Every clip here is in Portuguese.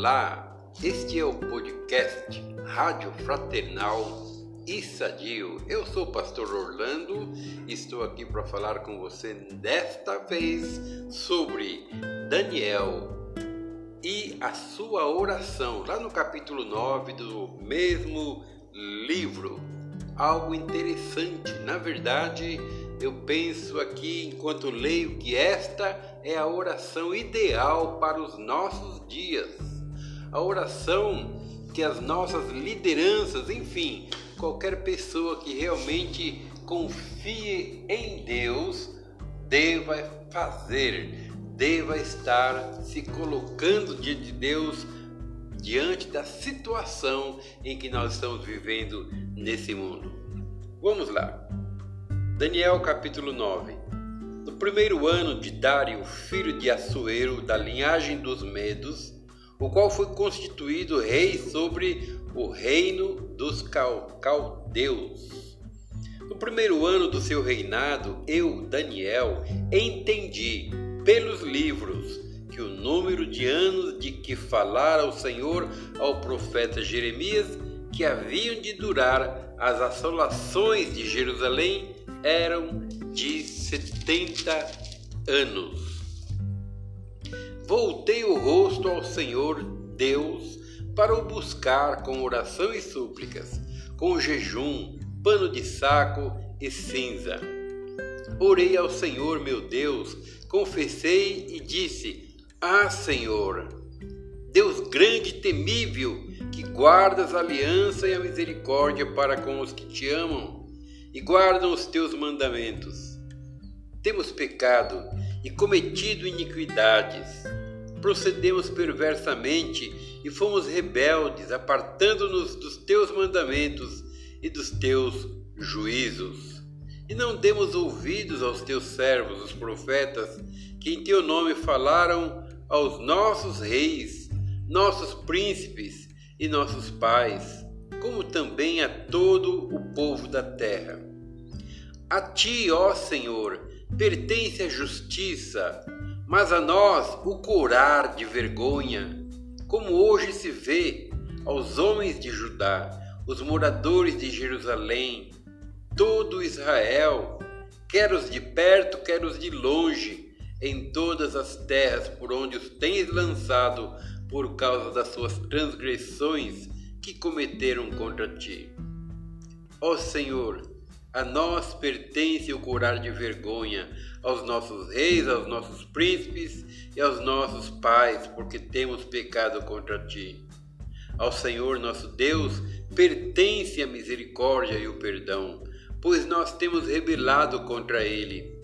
Olá, este é o podcast Rádio Fraternal e Sadio. Eu sou o pastor Orlando e estou aqui para falar com você desta vez sobre Daniel e a sua oração, lá no capítulo 9 do mesmo livro. Algo interessante, na verdade, eu penso aqui enquanto leio que esta é a oração ideal para os nossos dias. A oração que as nossas lideranças, enfim, qualquer pessoa que realmente confie em Deus, deva fazer, deva estar se colocando diante de Deus, diante da situação em que nós estamos vivendo nesse mundo. Vamos lá. Daniel capítulo 9 No primeiro ano de Dário, filho de Assuero, da linhagem dos Medos, o qual foi constituído rei sobre o reino dos caldeus. No primeiro ano do seu reinado, eu, Daniel, entendi pelos livros que o número de anos de que falara o Senhor ao profeta Jeremias que haviam de durar as assolações de Jerusalém eram de setenta anos. Voltei o rosto ao Senhor Deus para o buscar com oração e súplicas, com jejum, pano de saco e cinza. Orei ao Senhor meu Deus, confessei e disse: Ah, Senhor, Deus grande e temível, que guardas a aliança e a misericórdia para com os que te amam e guardam os teus mandamentos. Temos pecado e cometido iniquidades. Procedemos perversamente e fomos rebeldes, apartando-nos dos teus mandamentos e dos teus juízos. E não demos ouvidos aos teus servos, os profetas, que em teu nome falaram aos nossos reis, nossos príncipes e nossos pais como também a todo o povo da terra. A ti, ó Senhor, pertence a justiça, mas a nós o curar de vergonha, como hoje se vê aos homens de Judá, os moradores de Jerusalém, todo Israel, quer os de perto, quer os de longe, em todas as terras por onde os tens lançado por causa das suas transgressões que cometeram contra ti. Ó Senhor, a nós pertence o curar de vergonha aos nossos reis, aos nossos príncipes e aos nossos pais, porque temos pecado contra ti. Ao Senhor nosso Deus pertence a misericórdia e o perdão, pois nós temos rebelado contra ele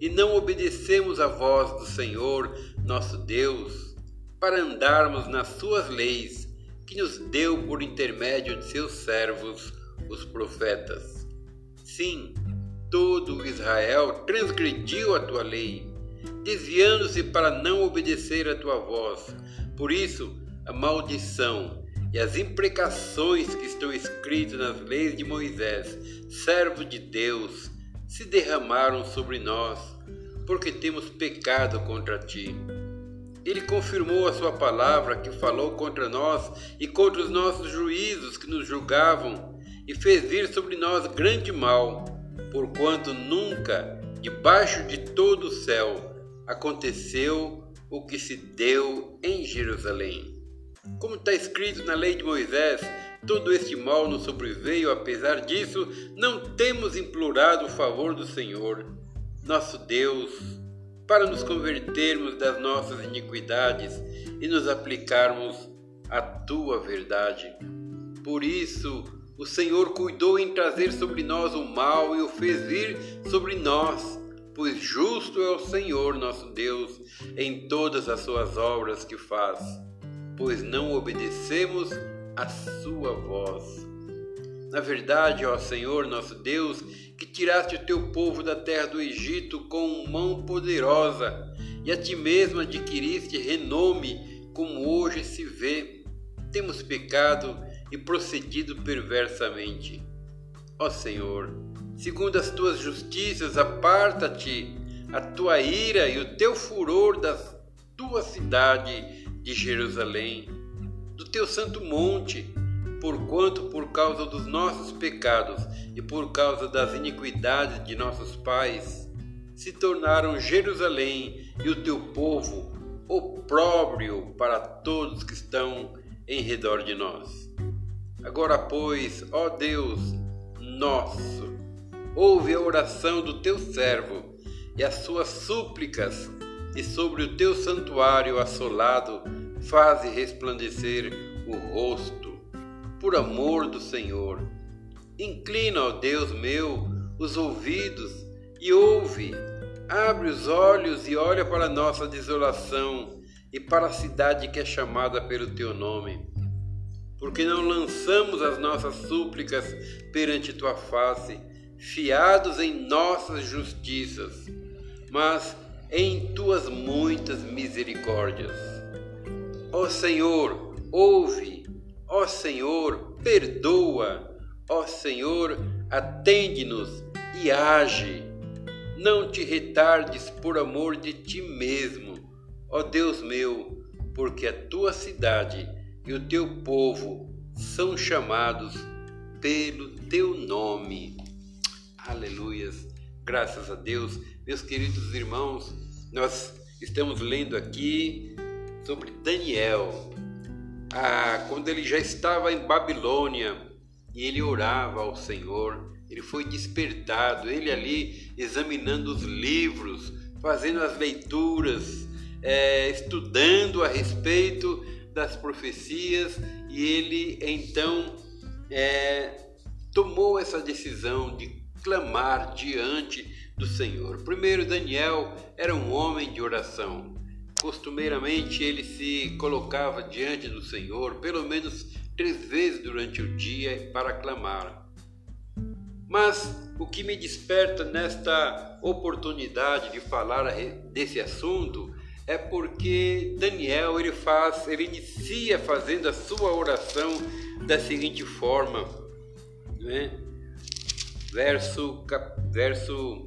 e não obedecemos à voz do Senhor nosso Deus para andarmos nas suas leis que nos deu por intermédio de seus servos, os profetas. Sim, todo Israel transgrediu a tua lei, desviando-se para não obedecer a tua voz. Por isso, a maldição e as imprecações que estão escritas nas leis de Moisés, servo de Deus, se derramaram sobre nós, porque temos pecado contra ti. Ele confirmou a sua palavra que falou contra nós e contra os nossos juízos que nos julgavam, e fez vir sobre nós grande mal, porquanto nunca, debaixo de todo o céu, aconteceu o que se deu em Jerusalém. Como está escrito na lei de Moisés, todo este mal nos sobreveio, apesar disso, não temos implorado o favor do Senhor, nosso Deus para nos convertermos das nossas iniquidades e nos aplicarmos à tua verdade. Por isso, o Senhor cuidou em trazer sobre nós o mal e o fez vir sobre nós, pois justo é o Senhor nosso Deus em todas as suas obras que faz, pois não obedecemos a sua voz. Na verdade, ó Senhor nosso Deus, que tiraste o teu povo da terra do Egito com mão poderosa, e a ti mesmo adquiriste renome, como hoje se vê. Temos pecado e procedido perversamente. Ó Senhor, segundo as tuas justiças, aparta-te a tua ira e o teu furor da tua cidade de Jerusalém teu santo monte, porquanto por causa dos nossos pecados e por causa das iniquidades de nossos pais, se tornaram Jerusalém e o teu povo opróbrio para todos que estão em redor de nós. Agora, pois, ó Deus nosso, ouve a oração do teu servo e as suas súplicas, e sobre o teu santuário assolado faze resplandecer o rosto, por amor do Senhor. Inclina, ó Deus meu, os ouvidos e ouve. Abre os olhos e olha para nossa desolação e para a cidade que é chamada pelo teu nome. Porque não lançamos as nossas súplicas perante tua face, fiados em nossas justiças, mas em tuas muitas misericórdias. Ó Senhor, ouve, ó Senhor, perdoa, ó Senhor, atende-nos e age. Não te retardes por amor de ti mesmo, ó Deus meu, porque a tua cidade e o teu povo são chamados pelo teu nome. Aleluias. Graças a Deus, meus queridos irmãos, nós estamos lendo aqui sobre Daniel. Ah, quando ele já estava em Babilônia e ele orava ao Senhor, ele foi despertado, ele ali examinando os livros, fazendo as leituras, é, estudando a respeito das profecias, e ele então é, tomou essa decisão de clamar diante do Senhor. Primeiro, Daniel era um homem de oração. Costumeiramente ele se colocava diante do Senhor pelo menos três vezes durante o dia para clamar. Mas o que me desperta nesta oportunidade de falar desse assunto é porque Daniel ele faz, ele inicia fazendo a sua oração da seguinte forma, né? Verso verso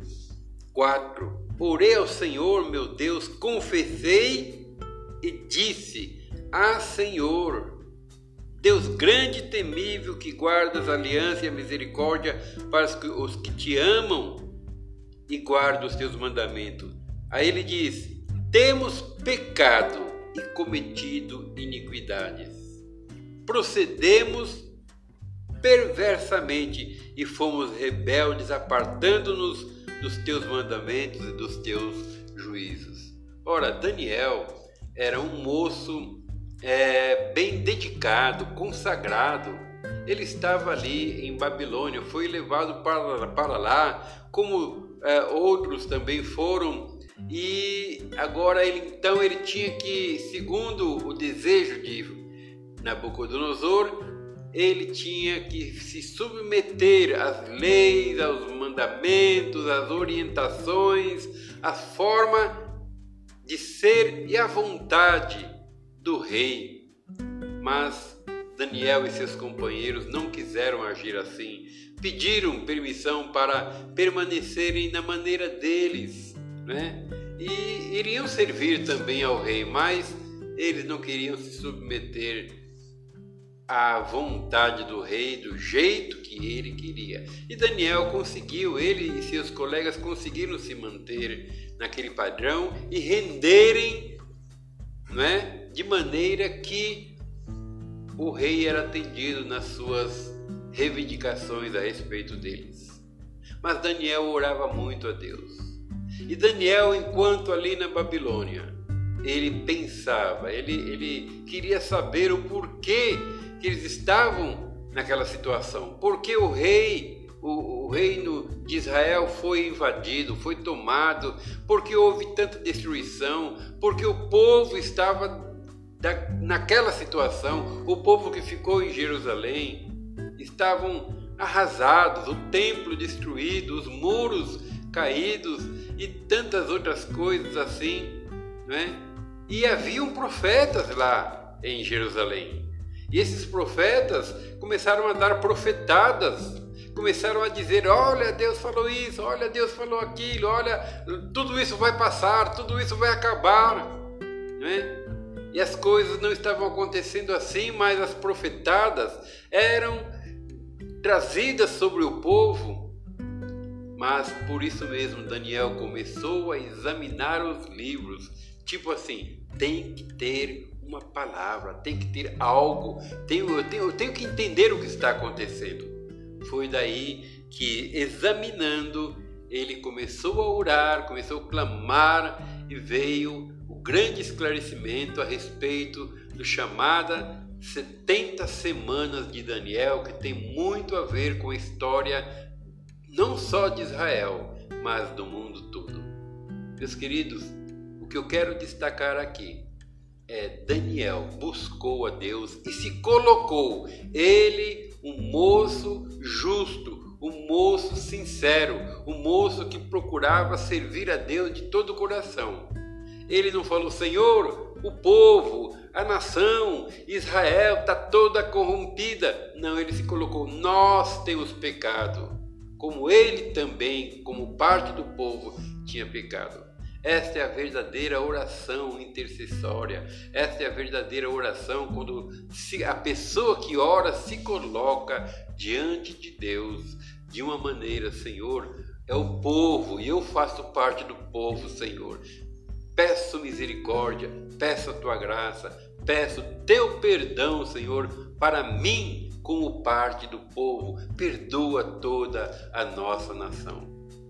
4. Orei ao Senhor, meu Deus, confessei e disse: Ah, Senhor, Deus grande e temível que guardas a aliança e a misericórdia para os que te amam e guardam os teus mandamentos. Aí ele diz: Temos pecado e cometido iniquidades. Procedemos perversamente e fomos rebeldes, apartando-nos dos teus mandamentos e dos teus juízos. Ora, Daniel era um moço é, bem dedicado, consagrado. Ele estava ali em Babilônia, foi levado para, para lá, como é, outros também foram, e agora ele então ele tinha que, segundo o desejo de Nabucodonosor, ele tinha que se submeter às leis, aos mandamentos, às orientações, à forma de ser e à vontade do rei. Mas Daniel e seus companheiros não quiseram agir assim. Pediram permissão para permanecerem na maneira deles, né? E iriam servir também ao rei, mas eles não queriam se submeter à vontade do rei do jeito que ele queria. E Daniel conseguiu, ele e seus colegas conseguiram se manter naquele padrão e renderem, não é? De maneira que o rei era atendido nas suas reivindicações a respeito deles. Mas Daniel orava muito a Deus. E Daniel, enquanto ali na Babilônia, ele pensava, ele, ele queria saber o porquê que eles estavam naquela situação. Porque o rei, o, o reino de Israel foi invadido, foi tomado, porque houve tanta destruição, porque o povo estava da, naquela situação, o povo que ficou em Jerusalém estavam arrasados, o templo destruído, os muros caídos e tantas outras coisas assim, né? E haviam profetas lá em Jerusalém. E esses profetas começaram a dar profetadas, começaram a dizer: olha, Deus falou isso, olha, Deus falou aquilo, olha, tudo isso vai passar, tudo isso vai acabar. Né? E as coisas não estavam acontecendo assim, mas as profetadas eram trazidas sobre o povo. Mas por isso mesmo Daniel começou a examinar os livros, tipo assim, tem que ter uma palavra, tem que ter algo, tenho, eu, tenho, eu tenho que entender o que está acontecendo. Foi daí que, examinando, ele começou a orar, começou a clamar e veio o grande esclarecimento a respeito do chamada 70 semanas de Daniel, que tem muito a ver com a história não só de Israel, mas do mundo todo. Meus queridos, o que eu quero destacar aqui é Daniel buscou a Deus e se colocou, ele, um moço justo, um moço sincero, um moço que procurava servir a Deus de todo o coração. Ele não falou, Senhor, o povo, a nação, Israel está toda corrompida. Não, ele se colocou, nós temos pecado, como ele também, como parte do povo, tinha pecado. Esta é a verdadeira oração intercessória. Esta é a verdadeira oração quando a pessoa que ora se coloca diante de Deus de uma maneira, Senhor, é o povo e eu faço parte do povo, Senhor. Peço misericórdia, peço a tua graça, peço teu perdão, Senhor, para mim como parte do povo. Perdoa toda a nossa nação.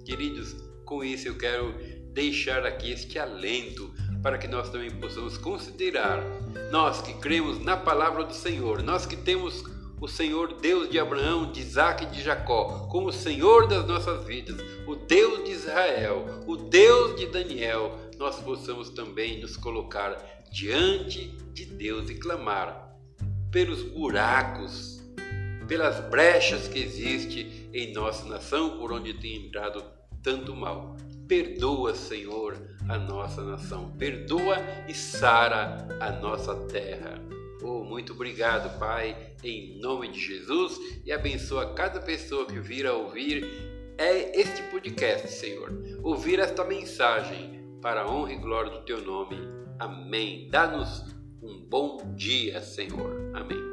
Queridos, com isso eu quero deixar aqui este alento para que nós também possamos considerar, nós que cremos na palavra do Senhor, nós que temos o Senhor Deus de Abraão, de Isaac e de Jacó, como Senhor das nossas vidas, o Deus de Israel, o Deus de Daniel, nós possamos também nos colocar diante de Deus e clamar pelos buracos, pelas brechas que existem em nossa nação, por onde tem entrado tanto mal. Perdoa, Senhor, a nossa nação. Perdoa e sara a nossa terra. Oh, muito obrigado, Pai, em nome de Jesus, e abençoa cada pessoa que vir a ouvir é este podcast, Senhor. Ouvir esta mensagem para a honra e glória do teu nome. Amém. Dá-nos um bom dia, Senhor. Amém.